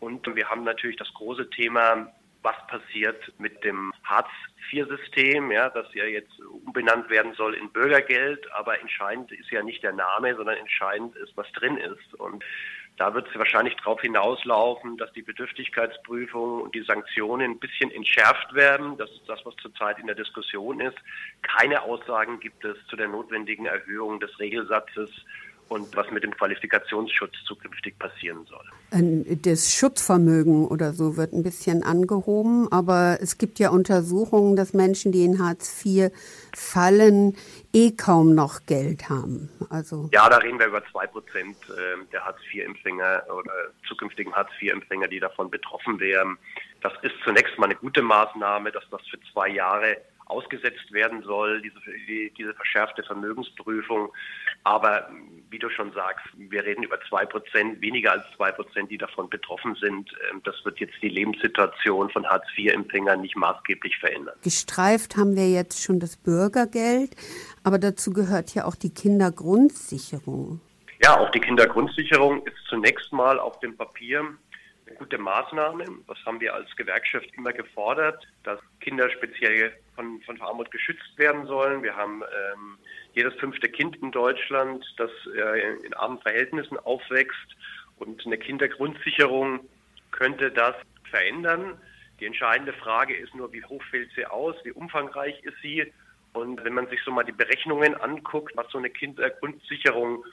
Und wir haben natürlich das große Thema, was passiert mit dem Hartz-IV-System, ja, das ja jetzt umbenannt werden soll in Bürgergeld. Aber entscheidend ist ja nicht der Name, sondern entscheidend ist, was drin ist. Und da wird es wahrscheinlich darauf hinauslaufen, dass die Bedürftigkeitsprüfung und die Sanktionen ein bisschen entschärft werden. Das ist das, was zurzeit in der Diskussion ist. Keine Aussagen gibt es zu der notwendigen Erhöhung des Regelsatzes und was mit dem Qualifikationsschutz zukünftig passieren soll. Das Schutzvermögen oder so wird ein bisschen angehoben, aber es gibt ja Untersuchungen, dass Menschen, die in Hartz IV fallen, eh kaum noch Geld haben. Also ja, da reden wir über zwei Prozent ähm, der Hartz IV-Empfänger oder zukünftigen Hartz IV-Empfänger, die davon betroffen wären. Das ist zunächst mal eine gute Maßnahme, dass das für zwei Jahre ausgesetzt werden soll, diese, diese verschärfte Vermögensprüfung. Aber wie du schon sagst, wir reden über zwei Prozent, weniger als zwei Prozent, die davon betroffen sind. Ähm, das wird jetzt die Lebenssituation von Hartz-IV-Empfängern nicht maßgeblich verändern. Gestreift haben wir jetzt schon das Bürgergeld, aber dazu gehört ja auch die Kindergrundsicherung. Ja, auch die Kindergrundsicherung ist zunächst mal auf dem Papier eine gute Maßnahme. Das haben wir als Gewerkschaft immer gefordert, dass Kinder speziell von, von Armut geschützt werden sollen. Wir haben ähm, jedes fünfte Kind in Deutschland, das äh, in armen Verhältnissen aufwächst. Und eine Kindergrundsicherung könnte das verändern. Die entscheidende Frage ist nur, wie hoch fällt sie aus, wie umfangreich ist sie. Und wenn man sich so mal die Berechnungen anguckt, was so eine Kindergrundsicherung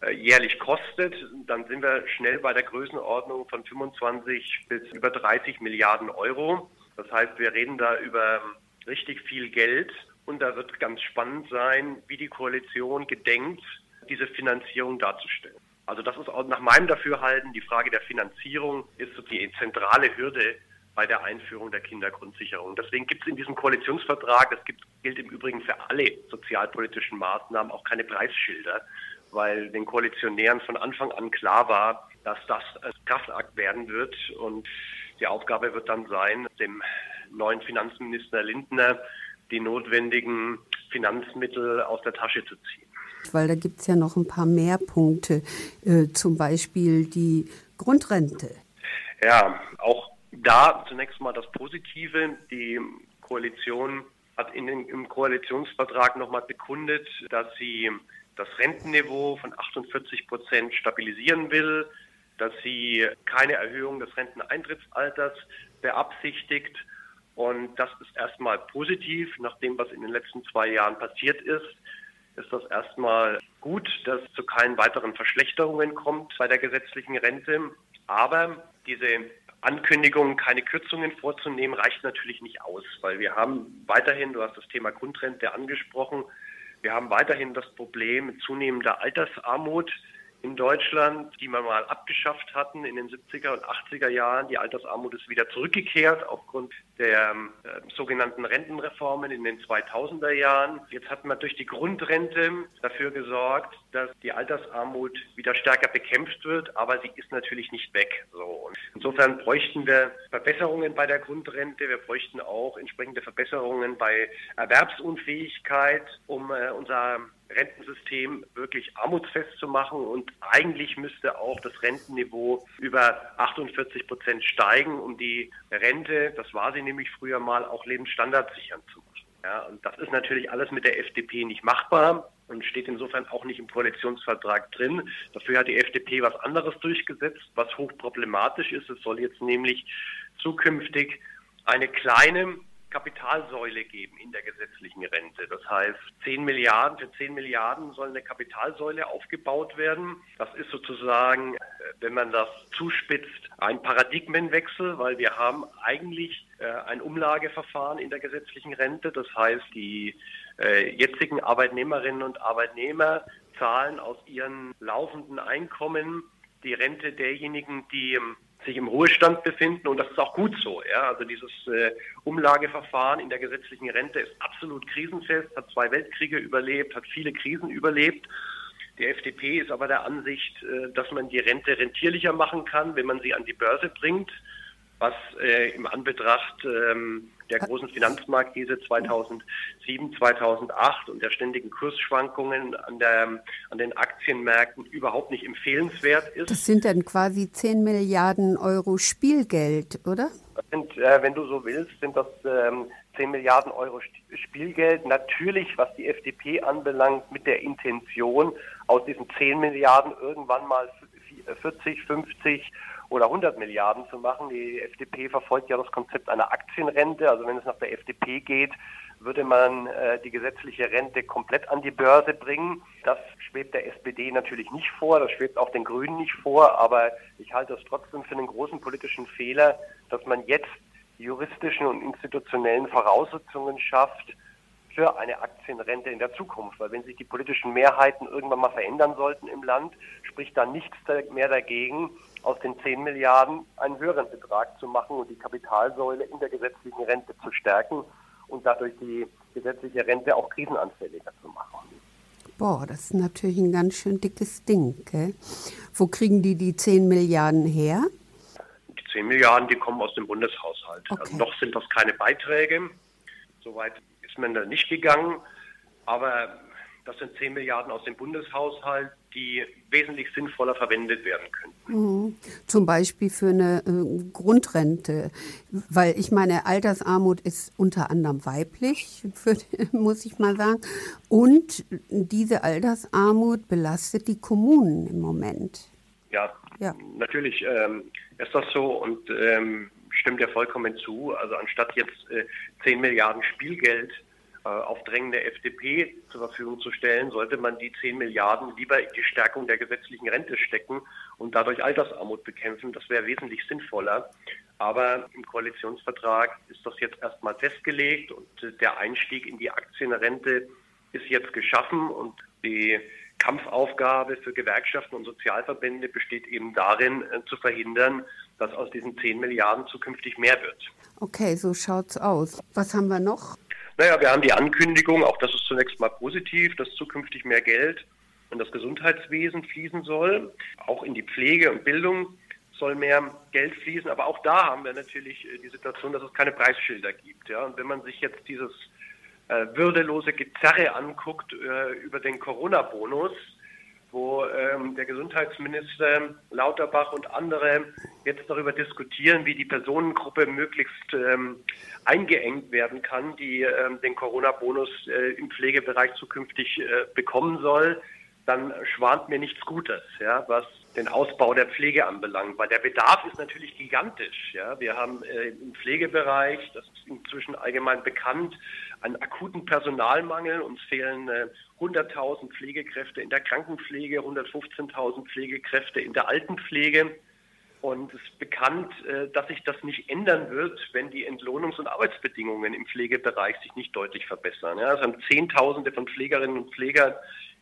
äh, jährlich kostet, dann sind wir schnell bei der Größenordnung von 25 bis über 30 Milliarden Euro. Das heißt, wir reden da über richtig viel Geld und da wird ganz spannend sein, wie die Koalition gedenkt, diese Finanzierung darzustellen. Also das ist auch nach meinem Dafürhalten die Frage der Finanzierung ist die zentrale Hürde bei der Einführung der Kindergrundsicherung. Deswegen gibt es in diesem Koalitionsvertrag, das gibt, gilt im Übrigen für alle sozialpolitischen Maßnahmen, auch keine Preisschilder, weil den Koalitionären von Anfang an klar war, dass das ein Kraftakt werden wird. Und die Aufgabe wird dann sein, dem neuen Finanzminister Lindner die notwendigen Finanzmittel aus der Tasche zu ziehen. Weil da gibt es ja noch ein paar mehr Punkte, äh, zum Beispiel die Grundrente. Ja, auch da zunächst mal das Positive. Die Koalition hat in den, im Koalitionsvertrag nochmal bekundet, dass sie das Rentenniveau von 48 Prozent stabilisieren will, dass sie keine Erhöhung des Renteneintrittsalters beabsichtigt. Und das ist erstmal positiv. Nach dem, was in den letzten zwei Jahren passiert ist, ist das erstmal gut, dass es zu keinen weiteren Verschlechterungen kommt bei der gesetzlichen Rente. Aber diese Ankündigung, keine Kürzungen vorzunehmen, reicht natürlich nicht aus, weil wir haben weiterhin, du hast das Thema Grundrente angesprochen, wir haben weiterhin das Problem zunehmender Altersarmut in Deutschland, die wir mal abgeschafft hatten in den 70er und 80er Jahren. Die Altersarmut ist wieder zurückgekehrt aufgrund der äh, sogenannten Rentenreformen in den 2000er Jahren. Jetzt hat man durch die Grundrente dafür gesorgt, dass die Altersarmut wieder stärker bekämpft wird, aber sie ist natürlich nicht weg. So. Insofern bräuchten wir Verbesserungen bei der Grundrente. Wir bräuchten auch entsprechende Verbesserungen bei Erwerbsunfähigkeit, um äh, unser Rentensystem wirklich armutsfest zu machen. Und eigentlich müsste auch das Rentenniveau über 48 Prozent steigen, um die Rente, das war sie nämlich früher mal, auch lebensstandardsichern zu machen. Ja, und das ist natürlich alles mit der FDP nicht machbar und steht insofern auch nicht im Koalitionsvertrag drin. Dafür hat die FDP was anderes durchgesetzt, was hochproblematisch ist. Es soll jetzt nämlich zukünftig eine kleine Kapitalsäule geben in der gesetzlichen Rente. Das heißt, 10 Milliarden, für 10 Milliarden soll eine Kapitalsäule aufgebaut werden. Das ist sozusagen, wenn man das zuspitzt, ein Paradigmenwechsel, weil wir haben eigentlich äh, ein Umlageverfahren in der gesetzlichen Rente. Das heißt, die äh, jetzigen Arbeitnehmerinnen und Arbeitnehmer zahlen aus ihren laufenden Einkommen die Rente derjenigen, die sich im Ruhestand befinden und das ist auch gut so. Ja? Also dieses äh, Umlageverfahren in der gesetzlichen Rente ist absolut krisenfest, hat zwei Weltkriege überlebt, hat viele Krisen überlebt. Die FDP ist aber der Ansicht, äh, dass man die Rente rentierlicher machen kann, wenn man sie an die Börse bringt. Was äh, im Anbetracht ähm, der großen Finanzmarktkrise 2007, 2008 und der ständigen Kursschwankungen an, der, an den Aktienmärkten überhaupt nicht empfehlenswert ist. Das sind dann quasi 10 Milliarden Euro Spielgeld, oder? Sind, äh, wenn du so willst, sind das ähm, 10 Milliarden Euro Spielgeld. Natürlich, was die FDP anbelangt, mit der Intention, aus diesen 10 Milliarden irgendwann mal 40, 50 oder 100 Milliarden zu machen. Die FDP verfolgt ja das Konzept einer Aktienrente. Also wenn es nach der FDP geht, würde man äh, die gesetzliche Rente komplett an die Börse bringen. Das schwebt der SPD natürlich nicht vor, das schwebt auch den Grünen nicht vor, aber ich halte es trotzdem für einen großen politischen Fehler, dass man jetzt juristischen und institutionellen Voraussetzungen schafft für eine Aktienrente in der Zukunft. Weil wenn sich die politischen Mehrheiten irgendwann mal verändern sollten im Land, spricht da nichts mehr dagegen, aus den 10 Milliarden einen höheren Betrag zu machen und die Kapitalsäule in der gesetzlichen Rente zu stärken und dadurch die gesetzliche Rente auch krisenanfälliger zu machen. Boah, das ist natürlich ein ganz schön dickes Ding. Gell? Wo kriegen die die 10 Milliarden her? 10 Milliarden, die kommen aus dem Bundeshaushalt. Also okay. Also noch sind das keine Beiträge. Soweit ist man da nicht gegangen. Aber das sind 10 Milliarden aus dem Bundeshaushalt, die wesentlich sinnvoller verwendet werden könnten. Mhm. Zum Beispiel für eine äh, Grundrente, weil ich meine, Altersarmut ist unter anderem weiblich, für, muss ich mal sagen. Und diese Altersarmut belastet die Kommunen im Moment. Ja, ja. natürlich ähm, ist das so und ähm, stimmt ja vollkommen zu. Also anstatt jetzt äh, 10 Milliarden Spielgeld auf Drängen der FDP zur Verfügung zu stellen, sollte man die 10 Milliarden lieber in die Stärkung der gesetzlichen Rente stecken und dadurch Altersarmut bekämpfen. Das wäre wesentlich sinnvoller. Aber im Koalitionsvertrag ist das jetzt erstmal festgelegt und äh, der Einstieg in die Aktienrente ist jetzt geschaffen und die Kampfaufgabe für Gewerkschaften und Sozialverbände besteht eben darin, äh, zu verhindern, dass aus diesen 10 Milliarden zukünftig mehr wird. Okay, so schaut's aus. Was haben wir noch? Naja, wir haben die Ankündigung, auch das ist zunächst mal positiv, dass zukünftig mehr Geld in das Gesundheitswesen fließen soll. Auch in die Pflege und Bildung soll mehr Geld fließen. Aber auch da haben wir natürlich äh, die Situation, dass es keine Preisschilder gibt. Ja? Und wenn man sich jetzt dieses äh, würdelose Gezerre anguckt äh, über den Corona-Bonus, wo ähm, der Gesundheitsminister Lauterbach und andere jetzt darüber diskutieren, wie die Personengruppe möglichst ähm, eingeengt werden kann, die ähm, den Corona-Bonus äh, im Pflegebereich zukünftig äh, bekommen soll, dann schwant mir nichts Gutes, ja, was den Ausbau der Pflege anbelangt, weil der Bedarf ist natürlich gigantisch. Ja. Wir haben äh, im Pflegebereich, das ist inzwischen allgemein bekannt, einen akuten Personalmangel. Uns fehlen äh, 100.000 Pflegekräfte in der Krankenpflege, 115.000 Pflegekräfte in der Altenpflege. Und es ist bekannt, äh, dass sich das nicht ändern wird, wenn die Entlohnungs- und Arbeitsbedingungen im Pflegebereich sich nicht deutlich verbessern. Ja, es haben Zehntausende von Pflegerinnen und Pflegern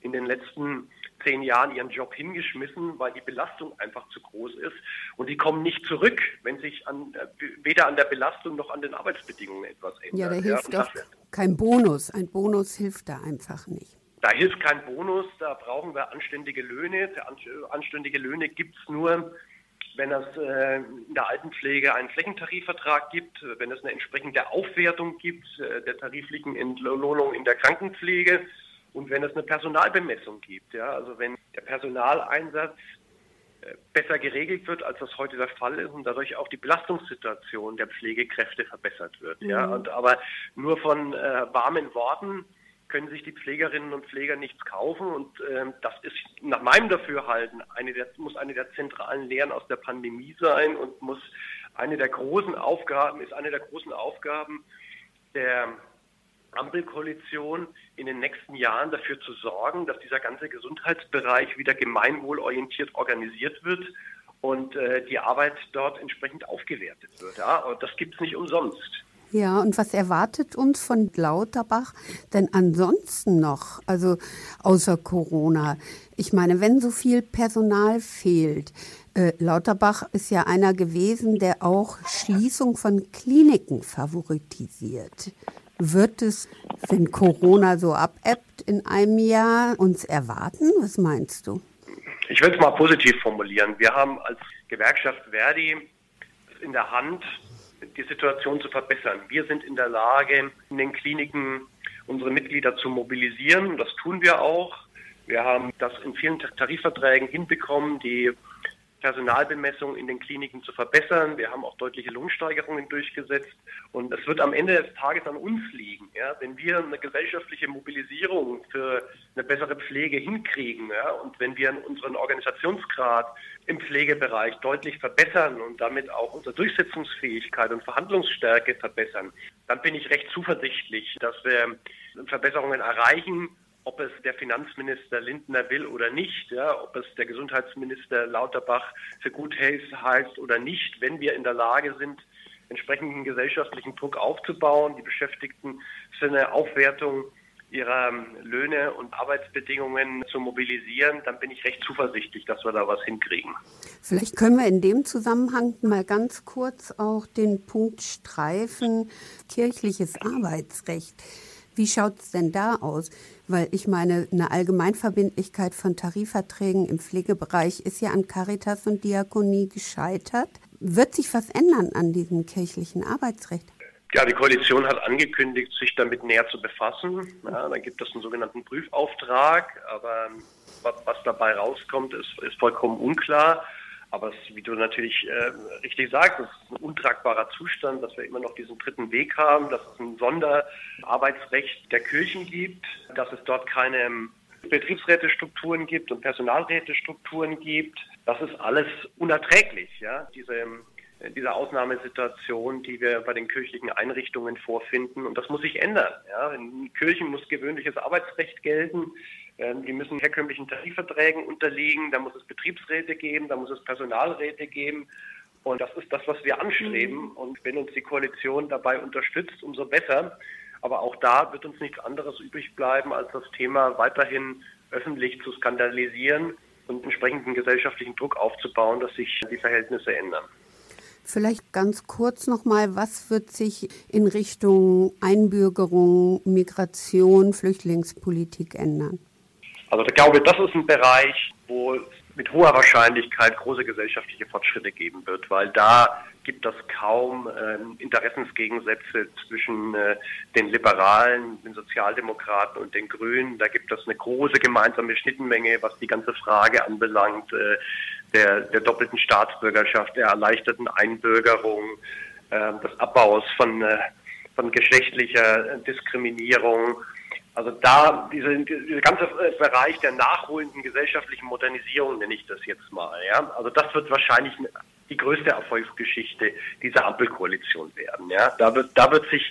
in den letzten zehn Jahren ihren Job hingeschmissen, weil die Belastung einfach zu groß ist. Und die kommen nicht zurück, wenn sich an, äh, weder an der Belastung noch an den Arbeitsbedingungen etwas ändert. Ja, da hilft ja, doch kein Bonus. Ein Bonus hilft da einfach nicht. Da hilft kein Bonus, da brauchen wir anständige Löhne. Anständige Löhne gibt es nur, wenn es äh, in der Altenpflege einen Flächentarifvertrag gibt, wenn es eine entsprechende Aufwertung gibt äh, der tariflichen Entlohnung in der Krankenpflege und wenn es eine Personalbemessung gibt, ja, also wenn der Personaleinsatz besser geregelt wird, als das heute der Fall ist und dadurch auch die Belastungssituation der Pflegekräfte verbessert wird. Mhm. Ja, und aber nur von äh, warmen Worten können sich die Pflegerinnen und Pfleger nichts kaufen und äh, das ist nach meinem Dafürhalten eine der, muss eine der zentralen Lehren aus der Pandemie sein und muss eine der großen Aufgaben ist eine der großen Aufgaben der Ampelkoalition in den nächsten Jahren dafür zu sorgen, dass dieser ganze Gesundheitsbereich wieder gemeinwohlorientiert organisiert wird und äh, die Arbeit dort entsprechend aufgewertet wird. Ja? Und das gibt es nicht umsonst. Ja, und was erwartet uns von Lauterbach denn ansonsten noch, also außer Corona? Ich meine, wenn so viel Personal fehlt, äh, Lauterbach ist ja einer gewesen, der auch Schließung von Kliniken favoritisiert. Wird es, wenn Corona so abebbt in einem Jahr, uns erwarten? Was meinst du? Ich will es mal positiv formulieren. Wir haben als Gewerkschaft Verdi in der Hand, die Situation zu verbessern. Wir sind in der Lage, in den Kliniken unsere Mitglieder zu mobilisieren. Das tun wir auch. Wir haben das in vielen Tarifverträgen hinbekommen, die Personalbemessung in den Kliniken zu verbessern. Wir haben auch deutliche Lohnsteigerungen durchgesetzt. Und es wird am Ende des Tages an uns liegen. Ja? Wenn wir eine gesellschaftliche Mobilisierung für eine bessere Pflege hinkriegen ja? und wenn wir unseren Organisationsgrad im Pflegebereich deutlich verbessern und damit auch unsere Durchsetzungsfähigkeit und Verhandlungsstärke verbessern, dann bin ich recht zuversichtlich, dass wir Verbesserungen erreichen ob es der Finanzminister Lindner will oder nicht, ja, ob es der Gesundheitsminister Lauterbach für gut heißt oder nicht, wenn wir in der Lage sind, entsprechenden gesellschaftlichen Druck aufzubauen, die Beschäftigten für eine Aufwertung ihrer Löhne und Arbeitsbedingungen zu mobilisieren, dann bin ich recht zuversichtlich, dass wir da was hinkriegen. Vielleicht können wir in dem Zusammenhang mal ganz kurz auch den Punkt streifen, kirchliches Arbeitsrecht. Wie schaut es denn da aus? Weil ich meine, eine Allgemeinverbindlichkeit von Tarifverträgen im Pflegebereich ist ja an Caritas und Diakonie gescheitert. Wird sich was ändern an diesem kirchlichen Arbeitsrecht? Ja, die Koalition hat angekündigt, sich damit näher zu befassen. Ja, da gibt es einen sogenannten Prüfauftrag, aber was dabei rauskommt, ist, ist vollkommen unklar. Aber es, wie du natürlich äh, richtig sagst, es ist ein untragbarer Zustand, dass wir immer noch diesen dritten Weg haben, dass es ein Sonderarbeitsrecht der Kirchen gibt, dass es dort keine Betriebsrätestrukturen gibt und Personalrätestrukturen gibt. Das ist alles unerträglich, ja, diese, diese Ausnahmesituation, die wir bei den kirchlichen Einrichtungen vorfinden. Und das muss sich ändern. Ja. In Kirchen muss gewöhnliches Arbeitsrecht gelten. Ähm, die müssen herkömmlichen Tarifverträgen unterliegen, da muss es Betriebsräte geben, da muss es Personalräte geben. Und das ist das, was wir anstreben. Mhm. Und wenn uns die Koalition dabei unterstützt, umso besser. Aber auch da wird uns nichts anderes übrig bleiben, als das Thema weiterhin öffentlich zu skandalisieren und entsprechenden gesellschaftlichen Druck aufzubauen, dass sich die Verhältnisse ändern. Vielleicht ganz kurz nochmal, was wird sich in Richtung Einbürgerung, Migration, Flüchtlingspolitik ändern? Also ich glaube, das ist ein Bereich, wo es mit hoher Wahrscheinlichkeit große gesellschaftliche Fortschritte geben wird, weil da gibt es kaum äh, Interessensgegensätze zwischen äh, den Liberalen, den Sozialdemokraten und den Grünen. Da gibt es eine große gemeinsame Schnittmenge, was die ganze Frage anbelangt, äh, der, der doppelten Staatsbürgerschaft, der erleichterten Einbürgerung, äh, des Abbaus von, äh, von geschlechtlicher Diskriminierung also da, diese, dieser ganze Bereich der nachholenden gesellschaftlichen Modernisierung nenne ich das jetzt mal. Ja? Also das wird wahrscheinlich die größte Erfolgsgeschichte dieser Ampelkoalition werden. Ja? Da, wird, da wird sich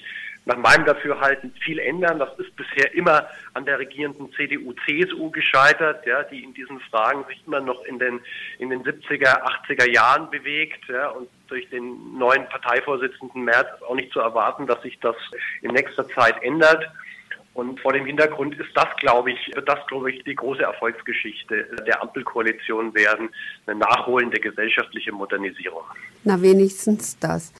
nach meinem Dafürhalten viel ändern. Das ist bisher immer an der regierenden CDU, CSU gescheitert, ja, die in diesen Fragen sich immer noch in den, in den 70er, 80er Jahren bewegt. Ja, und durch den neuen Parteivorsitzenden Merz ist auch nicht zu erwarten, dass sich das in nächster Zeit ändert. Und vor dem Hintergrund ist das, glaube ich, das, glaube ich, die große Erfolgsgeschichte der Ampelkoalition werden, eine nachholende gesellschaftliche Modernisierung. Na, wenigstens das.